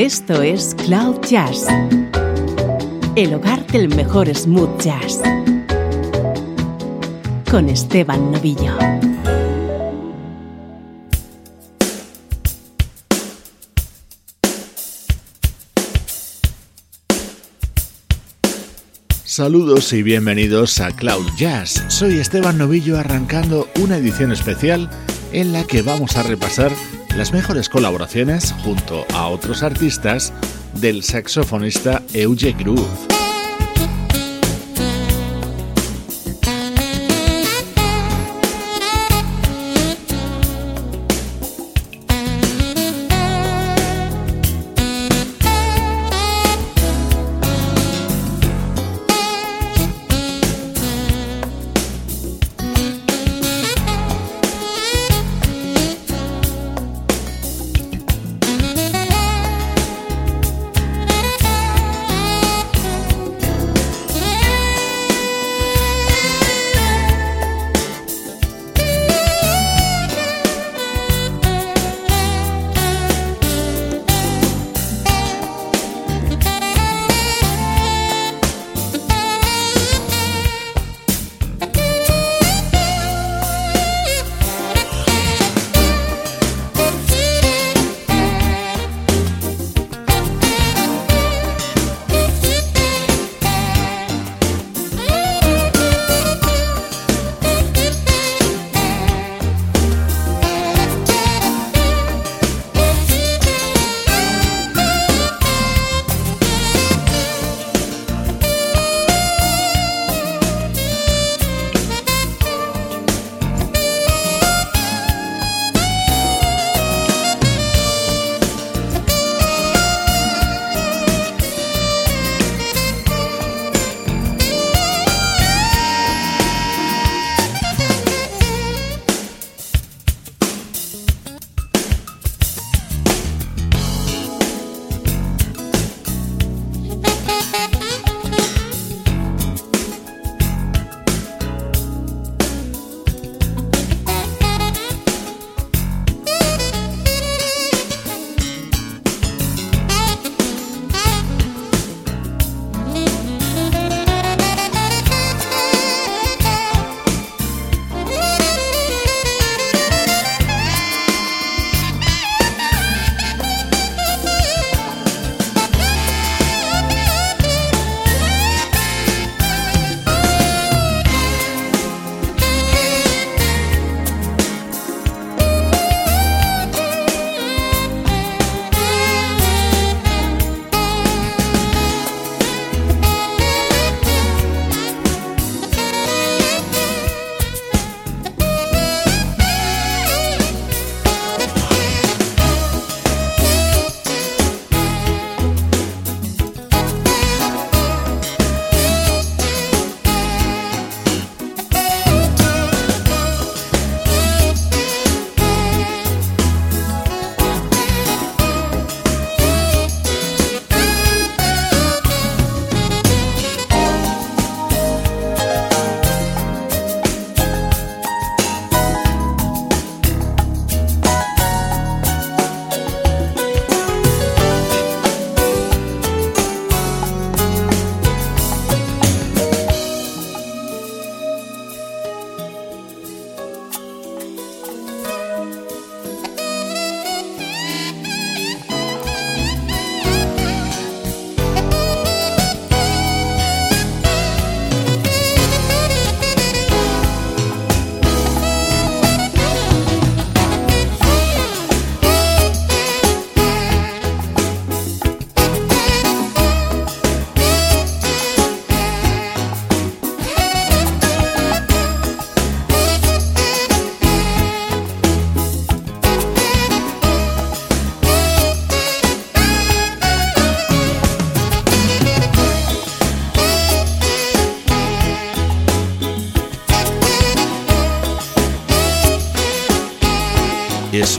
Esto es Cloud Jazz, el hogar del mejor smooth jazz, con Esteban Novillo. Saludos y bienvenidos a Cloud Jazz. Soy Esteban Novillo arrancando una edición especial en la que vamos a repasar las mejores colaboraciones junto a otros artistas del saxofonista Euge Groove.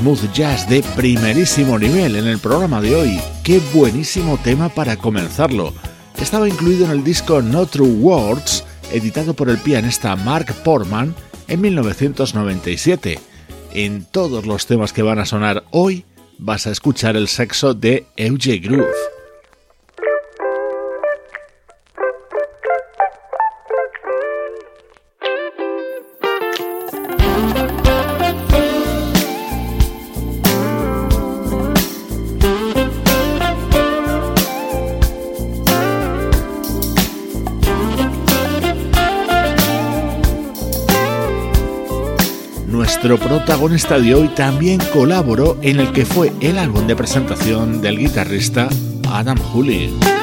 Smooth jazz de primerísimo nivel en el programa de hoy. Qué buenísimo tema para comenzarlo. Estaba incluido en el disco No True Words, editado por el pianista Mark Portman en 1997. En todos los temas que van a sonar hoy vas a escuchar el sexo de Euge Groove. Protagonista de hoy también colaboró en el que fue el álbum de presentación del guitarrista Adam Hooley.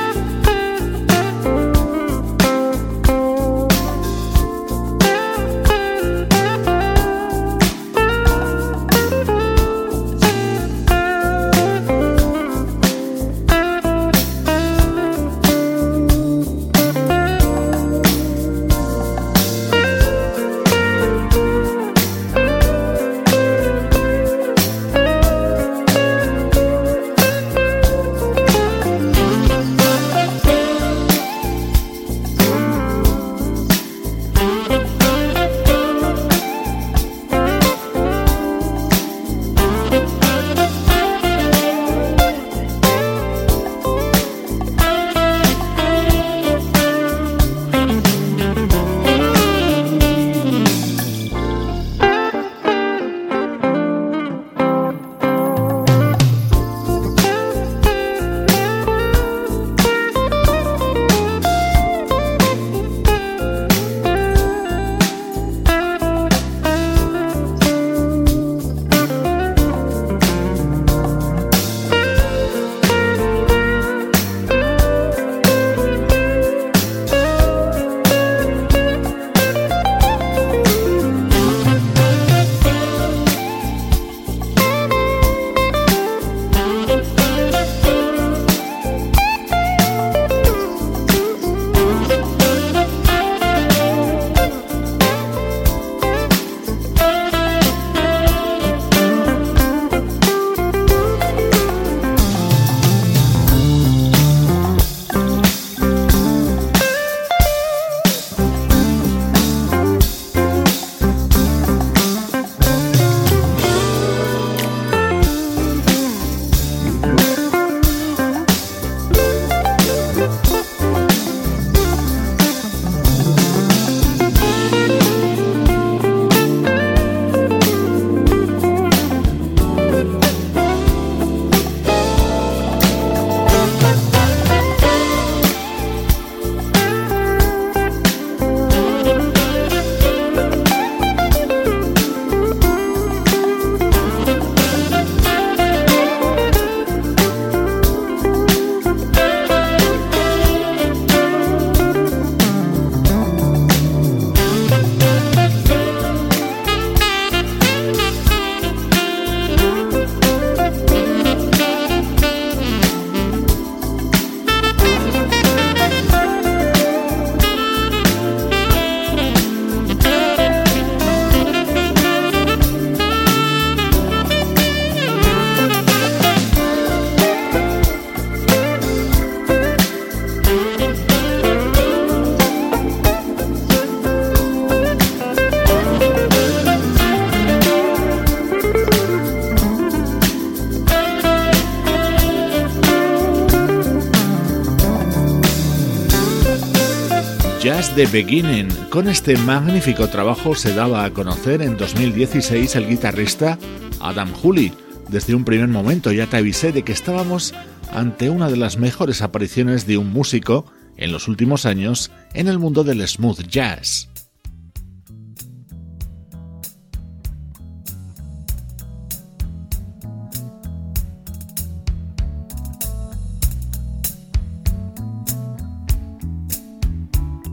The Beginning. Con este magnífico trabajo se daba a conocer en 2016 el guitarrista Adam Hooley. Desde un primer momento ya te avisé de que estábamos ante una de las mejores apariciones de un músico en los últimos años en el mundo del smooth jazz.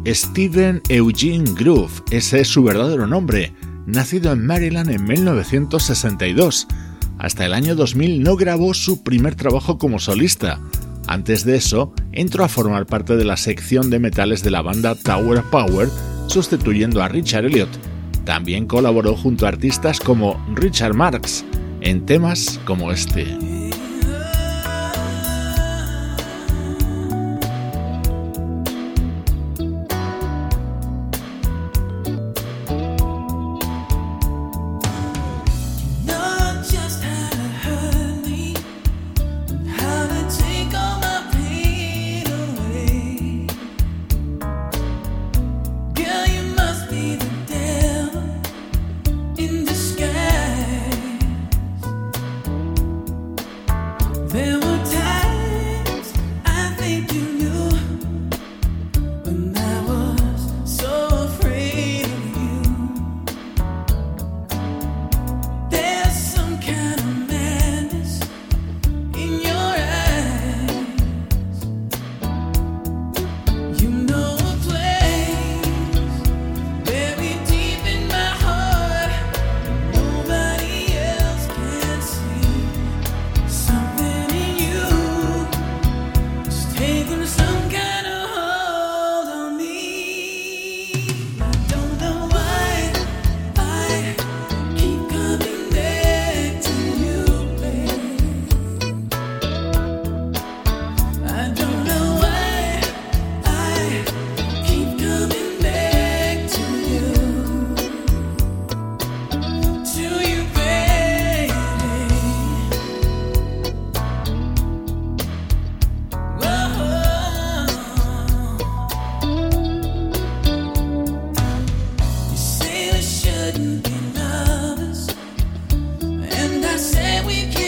Steven Eugene Groove, ese es su verdadero nombre, nacido en Maryland en 1962. Hasta el año 2000 no grabó su primer trabajo como solista. Antes de eso, entró a formar parte de la sección de metales de la banda Tower Power, sustituyendo a Richard Elliot. También colaboró junto a artistas como Richard Marx en temas como este. we can.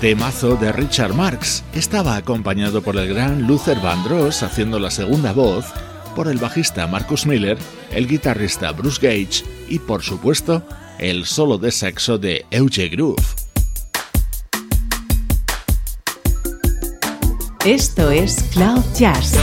Temazo de Richard Marx. Estaba acompañado por el gran Luther Vandross haciendo la segunda voz, por el bajista Marcus Miller, el guitarrista Bruce Gage y por supuesto el solo de saxo de Euge Groove. Esto es Cloud Jazz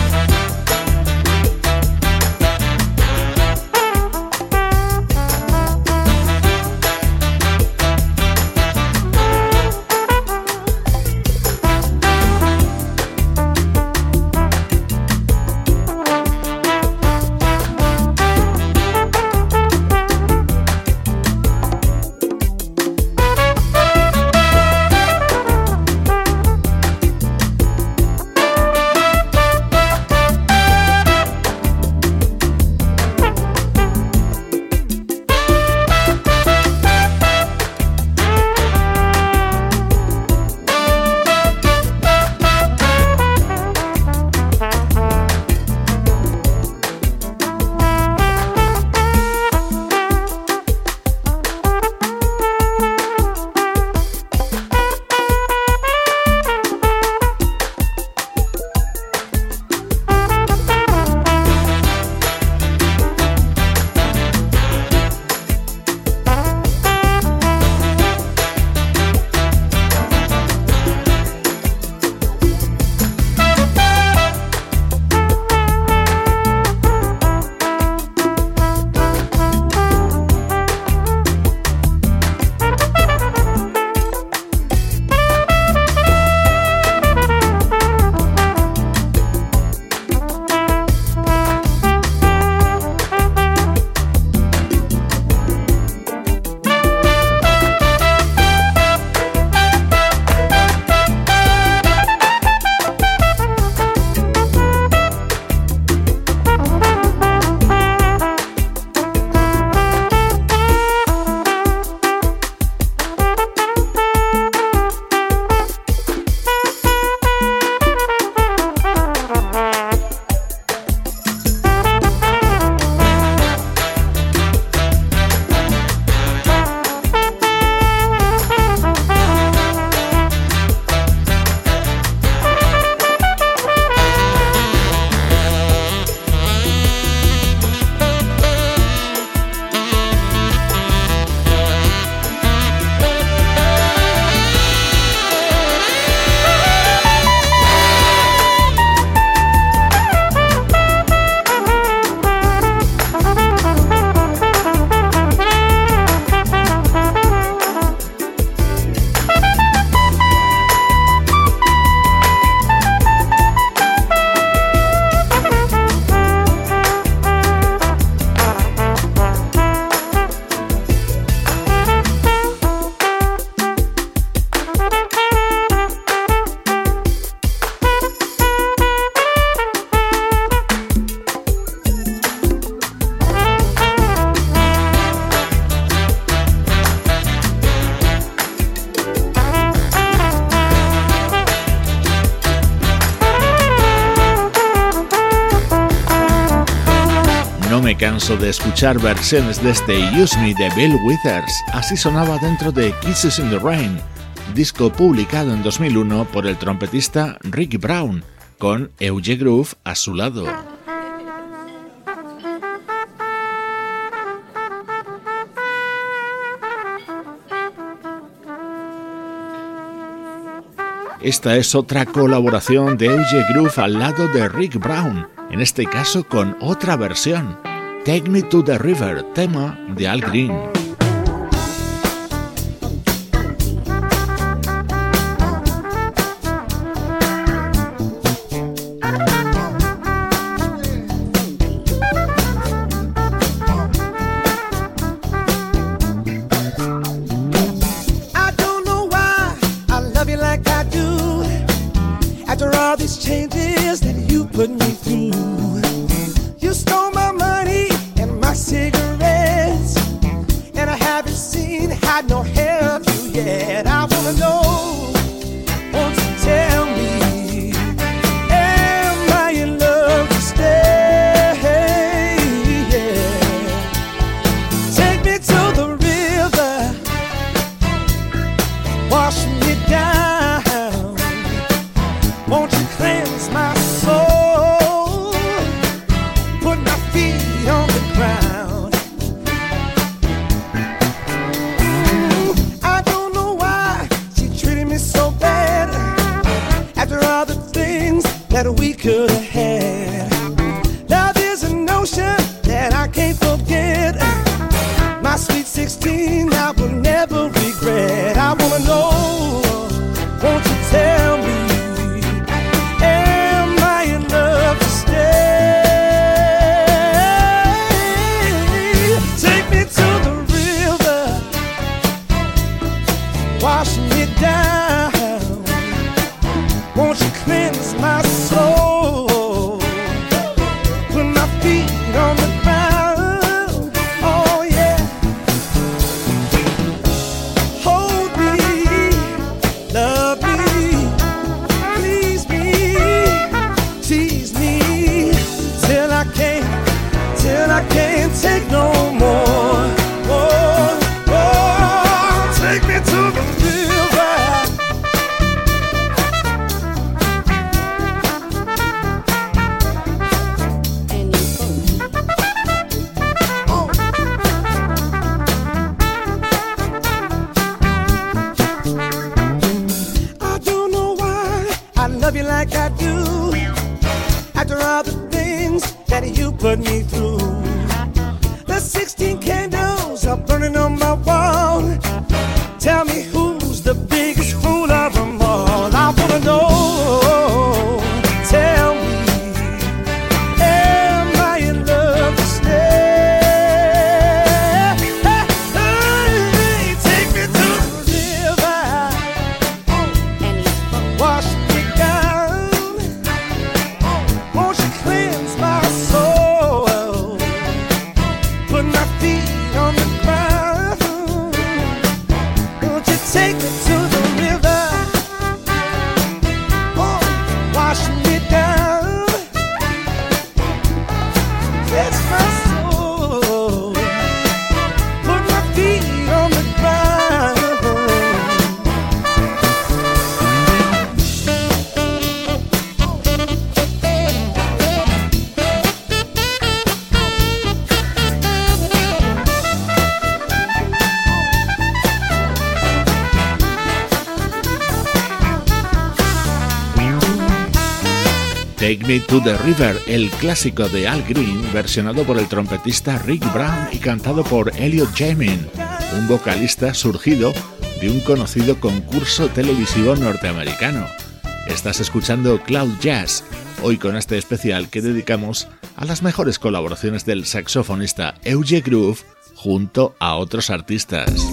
de escuchar versiones de este Use Me de Bill Withers. Así sonaba dentro de Kisses in the Rain, disco publicado en 2001 por el trompetista Ricky Brown, con Euge Groove a su lado. Esta es otra colaboración de Euge Groove al lado de Rick Brown, en este caso con otra versión. Take Me to the River, tema de Al Green. Take Me to the River, el clásico de Al Green, versionado por el trompetista Rick Brown y cantado por Elliot Jamin, un vocalista surgido de un conocido concurso televisivo norteamericano. Estás escuchando Cloud Jazz, hoy con este especial que dedicamos a las mejores colaboraciones del saxofonista Euge Groove junto a otros artistas.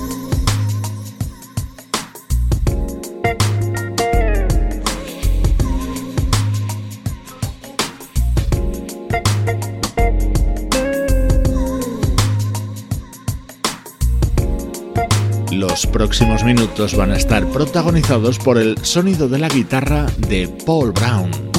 Próximos minutos van a estar protagonizados por el sonido de la guitarra de Paul Brown.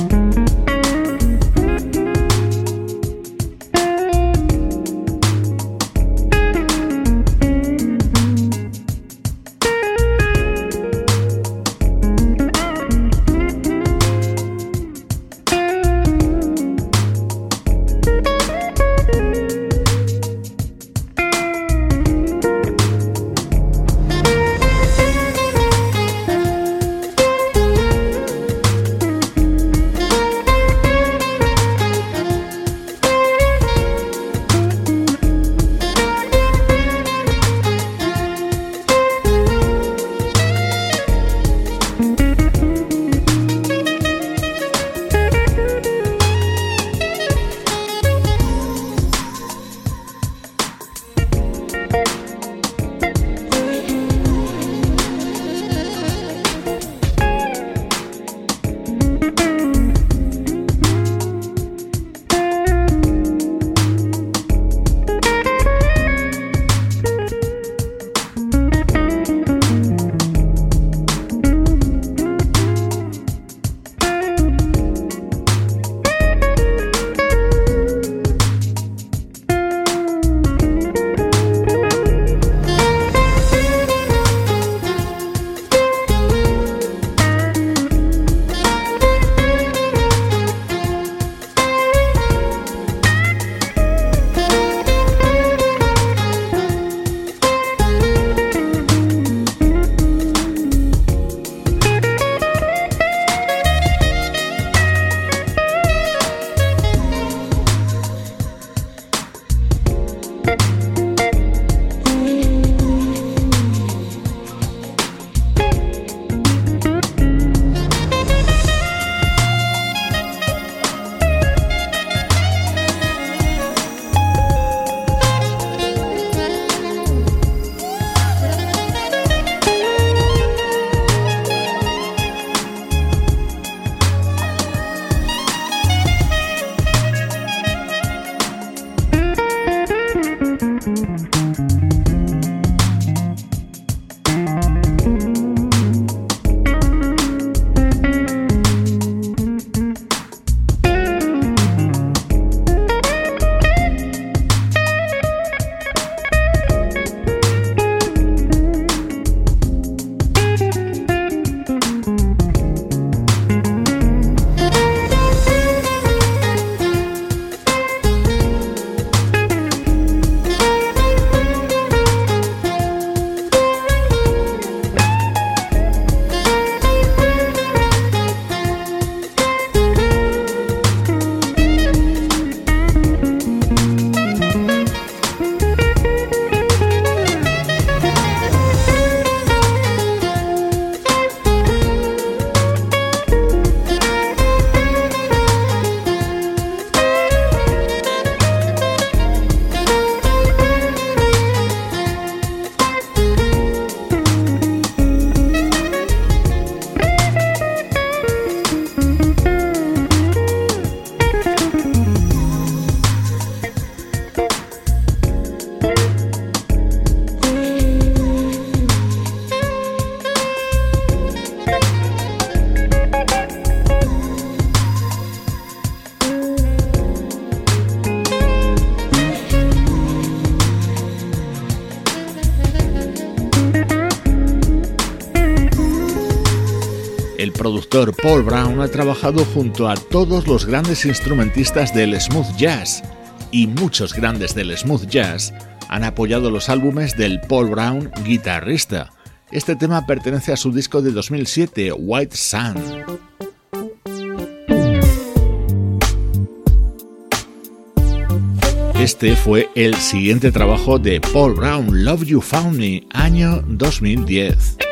Paul Brown ha trabajado junto a todos los grandes instrumentistas del smooth jazz y muchos grandes del smooth jazz han apoyado los álbumes del Paul Brown guitarrista. Este tema pertenece a su disco de 2007, White Sun. Este fue el siguiente trabajo de Paul Brown, Love You Found Me, año 2010.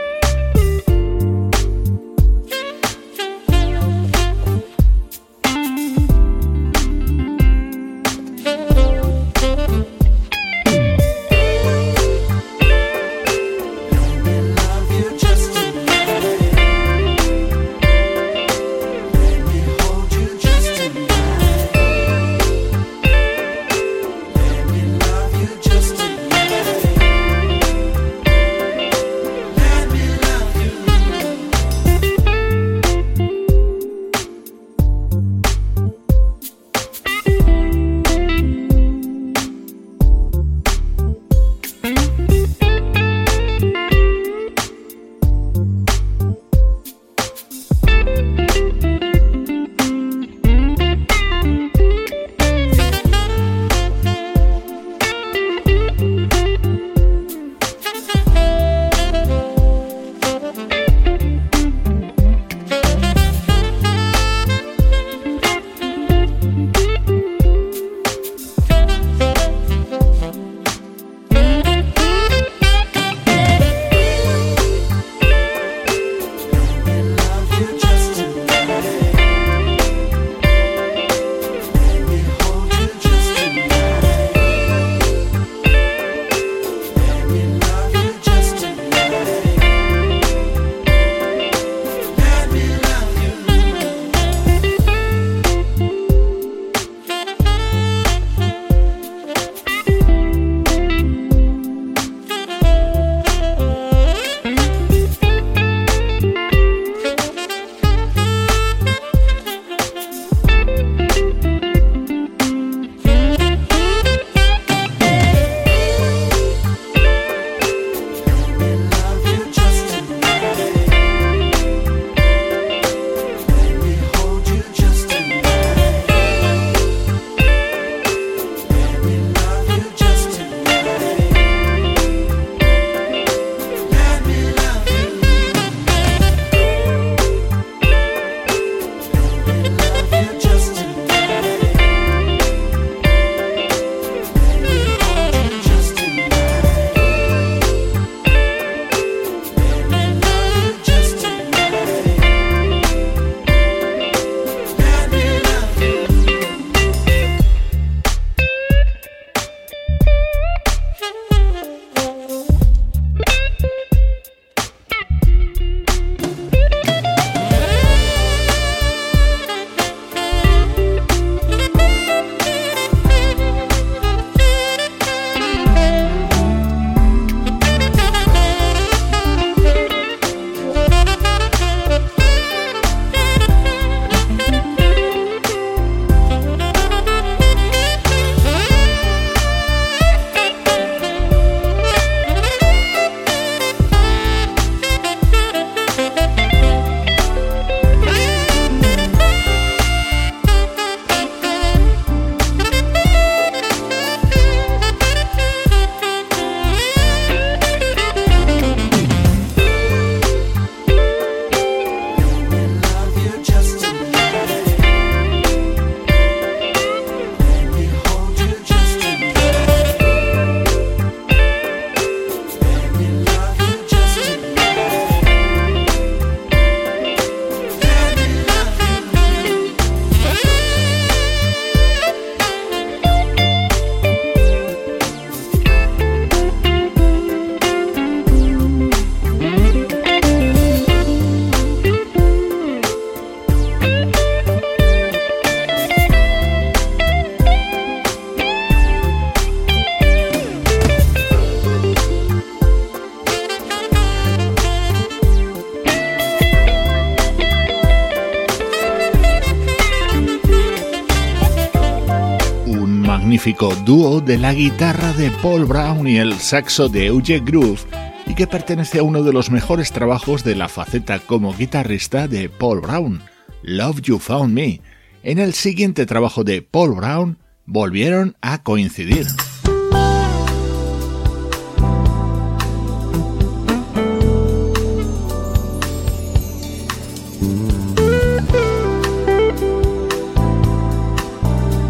Dúo de la guitarra de Paul Brown y el saxo de Eugene Groove y que pertenece a uno de los mejores trabajos de la faceta como guitarrista de Paul Brown, Love You Found Me. En el siguiente trabajo de Paul Brown volvieron a coincidir.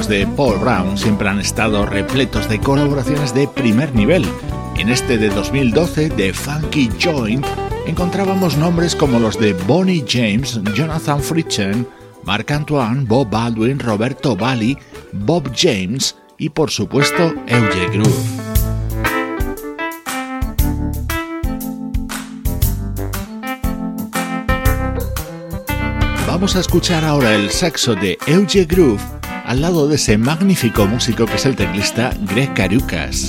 De Paul Brown siempre han estado repletos de colaboraciones de primer nivel. En este de 2012, de Funky Joint, encontrábamos nombres como los de Bonnie James, Jonathan Fritchen, Marc Antoine, Bob Baldwin, Roberto Bali, Bob James y por supuesto Euge Groove. Vamos a escuchar ahora el saxo de Euge Groove al lado de ese magnífico músico que es el teclista Greg Carucas.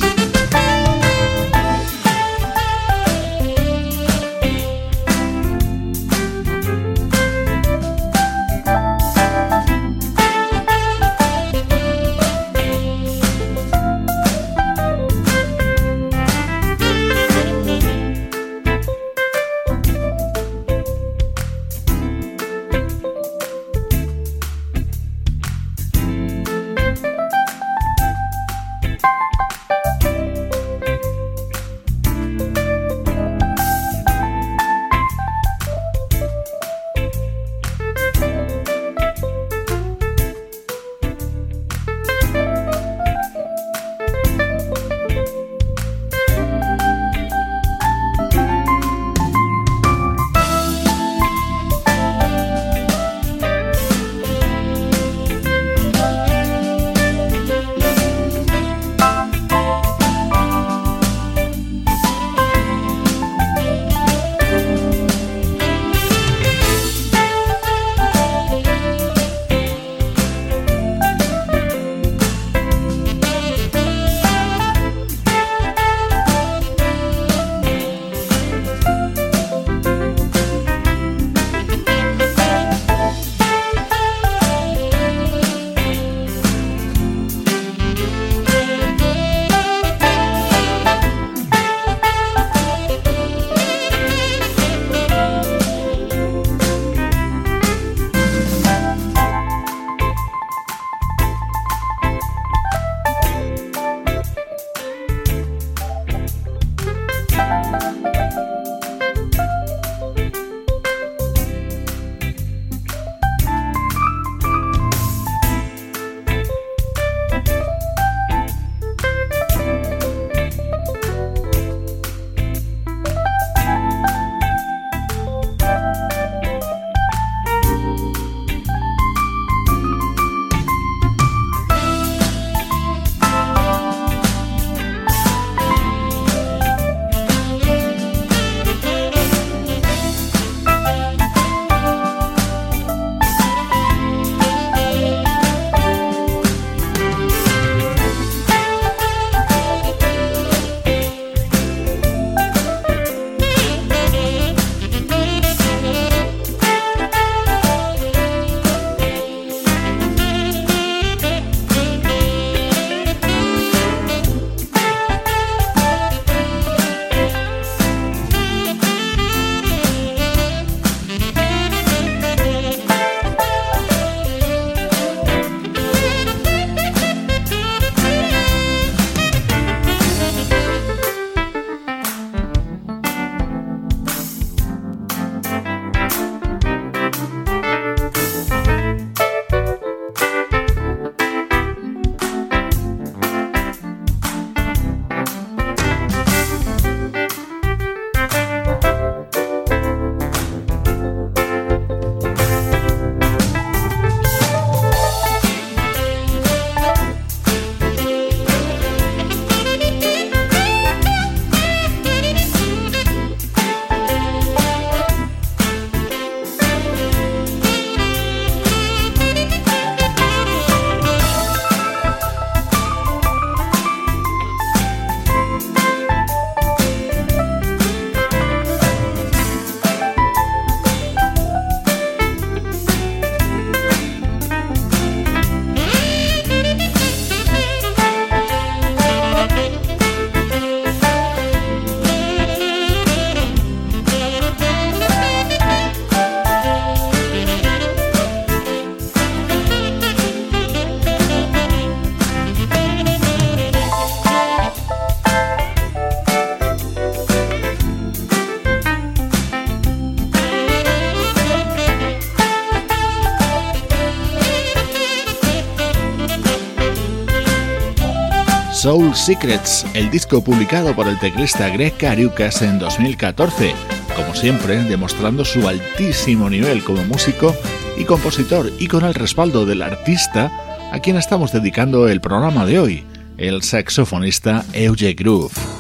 Soul Secrets, el disco publicado por el teclista Greg Cariucas en 2014, como siempre demostrando su altísimo nivel como músico y compositor y con el respaldo del artista a quien estamos dedicando el programa de hoy, el saxofonista Euge Groove.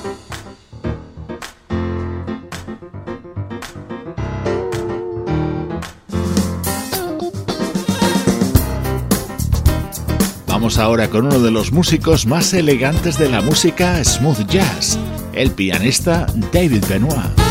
Ahora con uno de los músicos más elegantes de la música smooth jazz, el pianista David Benoit.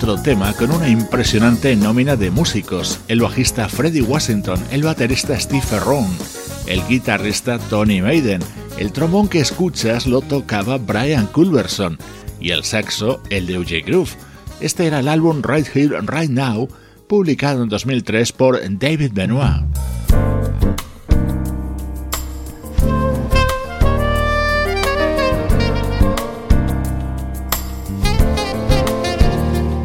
Otro tema con una impresionante nómina de músicos, el bajista Freddie Washington, el baterista Steve Ferron, el guitarrista Tony Maiden, el trombón que escuchas lo tocaba Brian Culberson y el saxo el de UJ Groove. Este era el álbum Right Here, Right Now, publicado en 2003 por David Benoit.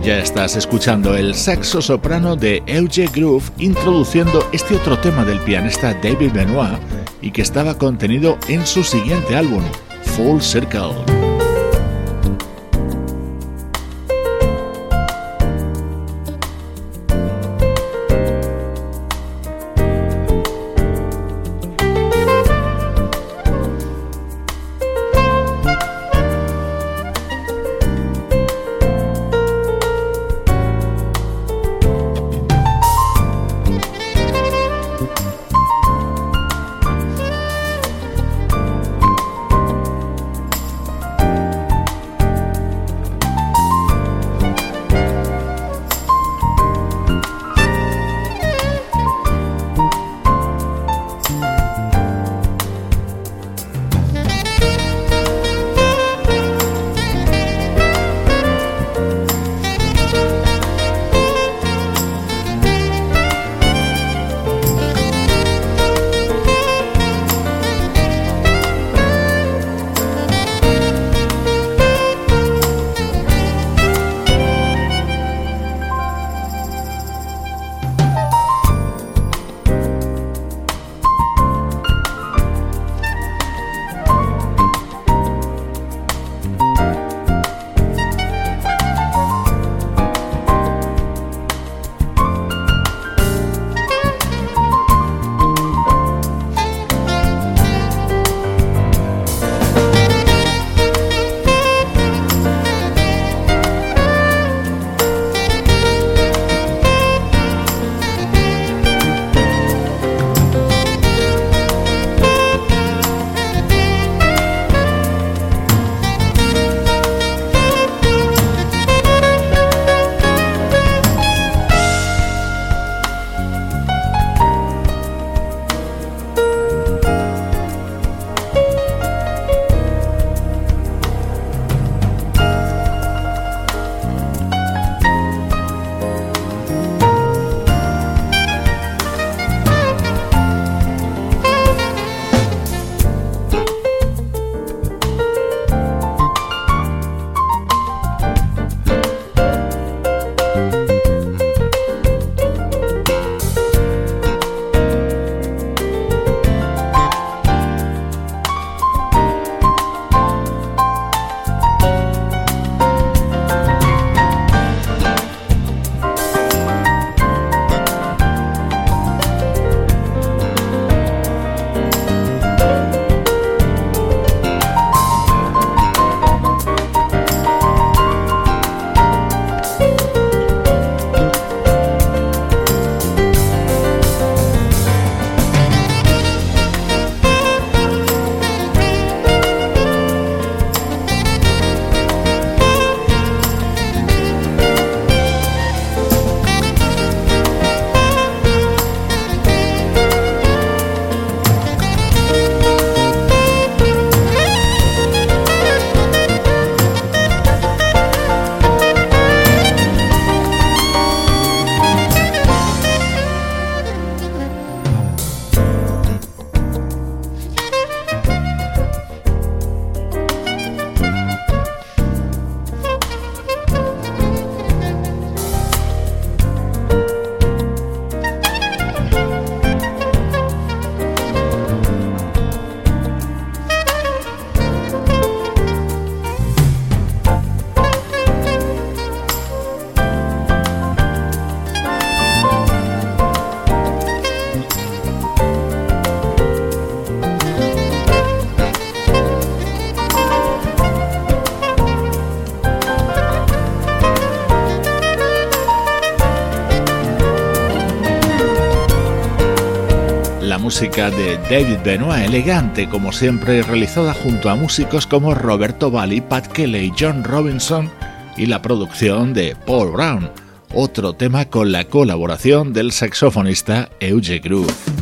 Ya estás escuchando el saxo soprano de Euge Groove introduciendo este otro tema del pianista David Benoit y que estaba contenido en su siguiente álbum, Full Circle. Música de David Benoit, elegante como siempre, realizada junto a músicos como Roberto Bali, Pat Kelly, John Robinson y la producción de Paul Brown, otro tema con la colaboración del saxofonista Euge Groove.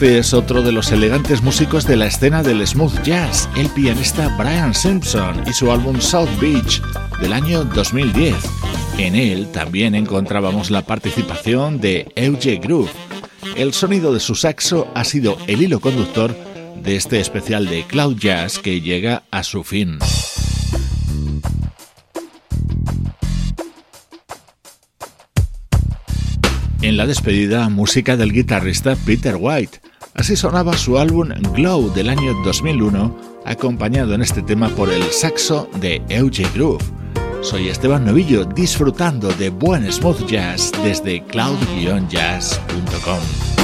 Este es otro de los elegantes músicos de la escena del smooth jazz, el pianista Brian Simpson y su álbum South Beach del año 2010. En él también encontrábamos la participación de Euge Groove. El sonido de su saxo ha sido el hilo conductor de este especial de Cloud Jazz que llega a su fin. En la despedida, música del guitarrista Peter White. Así sonaba su álbum Glow del año 2001, acompañado en este tema por el saxo de Euge Groove. Soy Esteban Novillo, disfrutando de buen smooth jazz desde cloud-jazz.com.